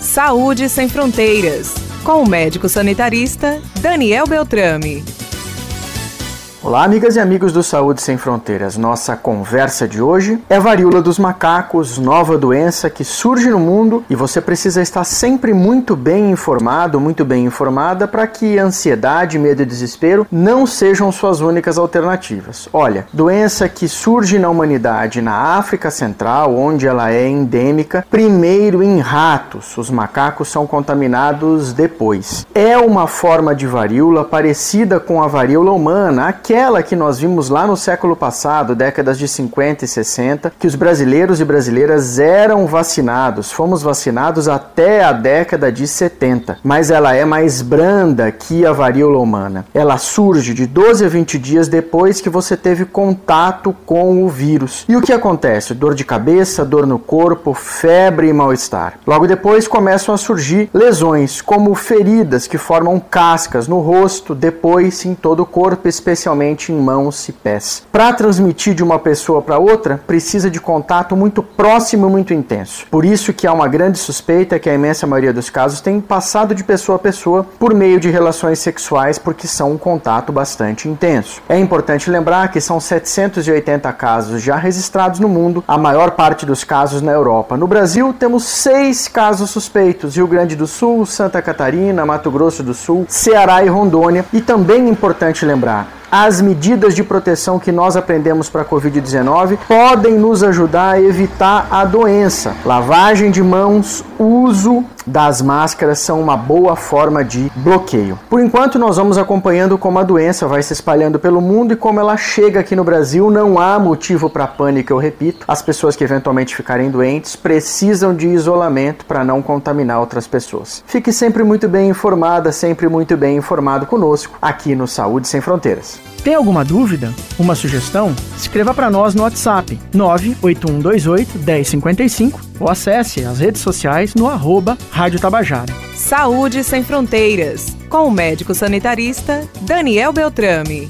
Saúde Sem Fronteiras, com o médico sanitarista Daniel Beltrame. Olá, amigas e amigos do Saúde Sem Fronteiras. Nossa conversa de hoje é varíola dos macacos, nova doença que surge no mundo e você precisa estar sempre muito bem informado, muito bem informada para que ansiedade, medo e desespero não sejam suas únicas alternativas. Olha, doença que surge na humanidade na África Central, onde ela é endêmica, primeiro em ratos. Os macacos são contaminados depois. É uma forma de varíola parecida com a varíola humana, aquela que nós vimos lá no século passado, décadas de 50 e 60, que os brasileiros e brasileiras eram vacinados. Fomos vacinados até a década de 70, mas ela é mais branda que a varíola humana. Ela surge de 12 a 20 dias depois que você teve contato com o vírus. E o que acontece? Dor de cabeça, dor no corpo, febre e mal-estar. Logo depois começam a surgir lesões, como feridas que formam cascas no rosto, depois em todo o corpo, especialmente em mãos e pés. Para transmitir de uma pessoa para outra, precisa de contato muito próximo e muito intenso. Por isso que há uma grande suspeita que a imensa maioria dos casos tem passado de pessoa a pessoa por meio de relações sexuais, porque são um contato bastante intenso. É importante lembrar que são 780 casos já registrados no mundo, a maior parte dos casos na Europa. No Brasil, temos seis casos suspeitos: Rio Grande do Sul, Santa Catarina, Mato Grosso do Sul, Ceará e Rondônia. E também é importante lembrar as medidas de proteção que nós aprendemos para a Covid-19 podem nos ajudar a evitar a doença. Lavagem de mãos, uso das máscaras são uma boa forma de bloqueio. Por enquanto, nós vamos acompanhando como a doença vai se espalhando pelo mundo e como ela chega aqui no Brasil. Não há motivo para pânico, eu repito. As pessoas que eventualmente ficarem doentes precisam de isolamento para não contaminar outras pessoas. Fique sempre muito bem informada, sempre muito bem informado conosco aqui no Saúde Sem Fronteiras. Tem alguma dúvida? Uma sugestão? Escreva para nós no WhatsApp 98128 1055 ou acesse as redes sociais no arroba Rádio Tabajara. Saúde Sem Fronteiras, com o médico sanitarista Daniel Beltrame.